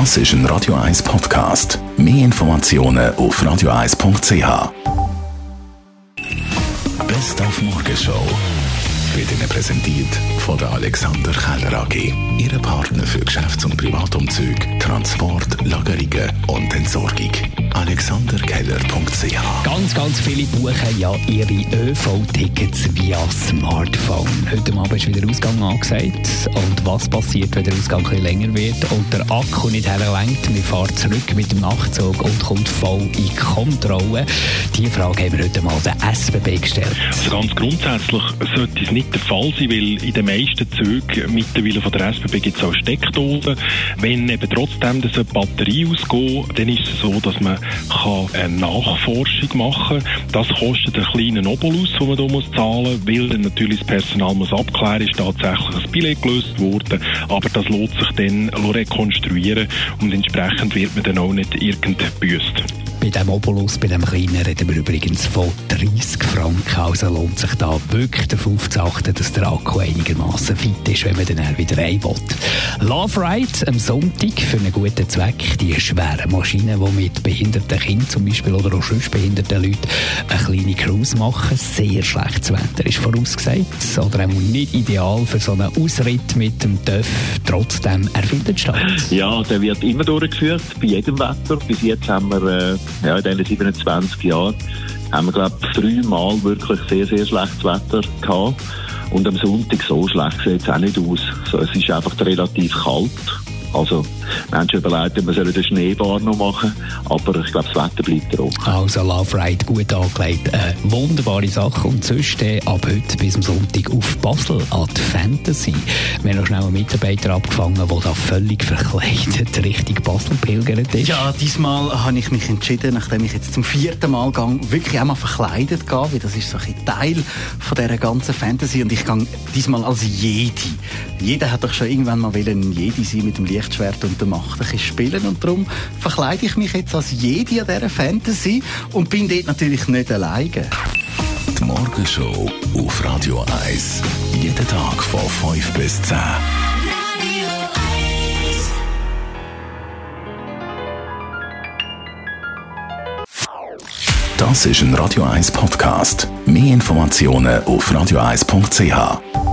Das ist ein Radio 1 Podcast. Mehr Informationen auf radio1.ch. Best auf Morgenshow wird Ihnen präsentiert von der Alexander Keller AG. Ihre Partner für Geschäfts- und Privatumzug, Transport, Lagerungen und Entsorgung. AlexanderKeller.ch Ganz, ganz viele buchen ja ihre ÖV-Tickets via Smartphone. Heute Abend ist wieder Ausgang angesagt. Und was passiert, wenn der Ausgang ein bisschen länger wird und der Akku nicht herlenkt? Wir fahren zurück mit dem Nachtzug und kommt voll in die Kontrolle. Diese Frage haben wir heute mal der SBB gestellt. Also ganz grundsätzlich sollte es nicht der Fall sein, weil in den meisten Zügen mittlerweile von der SBB gibt es auch Steckdosen. Wenn eben trotzdem das eine Batterie ausgeht, dann ist es so, dass man kann eine Nachforschung machen. Das kostet einen kleinen Obolus, den man hier muss zahlen muss, weil dann natürlich das Personal muss abklären, ist tatsächlich ein Billett gelöst worden, aber das lohnt sich dann rekonstruieren und entsprechend wird man dann auch nicht irgend büßt. Bei dem Obolus, bei dem kleinen, reden wir übrigens von 30 Franken. Also lohnt sich da wirklich darauf zu achten, dass der Akku einigermaßen fit ist, wenn man dann wieder rein. Love Ride am Sonntag für einen guten Zweck. Die schweren Maschinen, die mit behinderten Kindern zum Beispiel oder auch sonst behinderten Leuten eine kleine Cruise machen. Sehr schlechtes Wetter ist vorausgesagt. Oder auch nicht ideal für so einen Ausritt mit dem TÜV. Trotzdem, er findet statt. Ja, der wird immer durchgeführt, bei jedem Wetter. Bis jetzt haben wir äh, ja, in diesen 27 Jahren haben wir, glaube ich, dreimal wirklich sehr, sehr schlechtes Wetter gehabt. Und am Sonntag so schlecht sieht es auch nicht aus. So, es ist einfach relativ kalt. Also, Menschen überlegen, wir sollen den Schneebar noch machen, aber ich glaube, das Wetter bleibt trocken. Also Love Ride, gut angelegt. Eine wunderbare Sache. Und sonst äh, ab heute bis am Sonntag auf Basel an die Fantasy. Wir haben noch schnell einen Mitarbeiter abgefangen, der da völlig verkleidet Richtung Basel pilgert ist. Ja, diesmal habe ich mich entschieden, nachdem ich jetzt zum vierten Mal gehe, wirklich einmal verkleidet gehe, weil das ist so ein Teil von dieser ganzen Fantasy und ich gehe diesmal als Jedi. Jeder hat doch schon irgendwann mal ein Jedi sein mit dem Lichtschwert und der Macht ein bisschen spielen und darum verkleide ich mich jetzt als Jedi an dieser Fantasy und bin dort natürlich nicht alleine. Die Morgenshow auf Radio 1. Jeden Tag von 5 bis 10. Das ist ein Radio 1 Podcast. Mehr Informationen auf radio1.ch.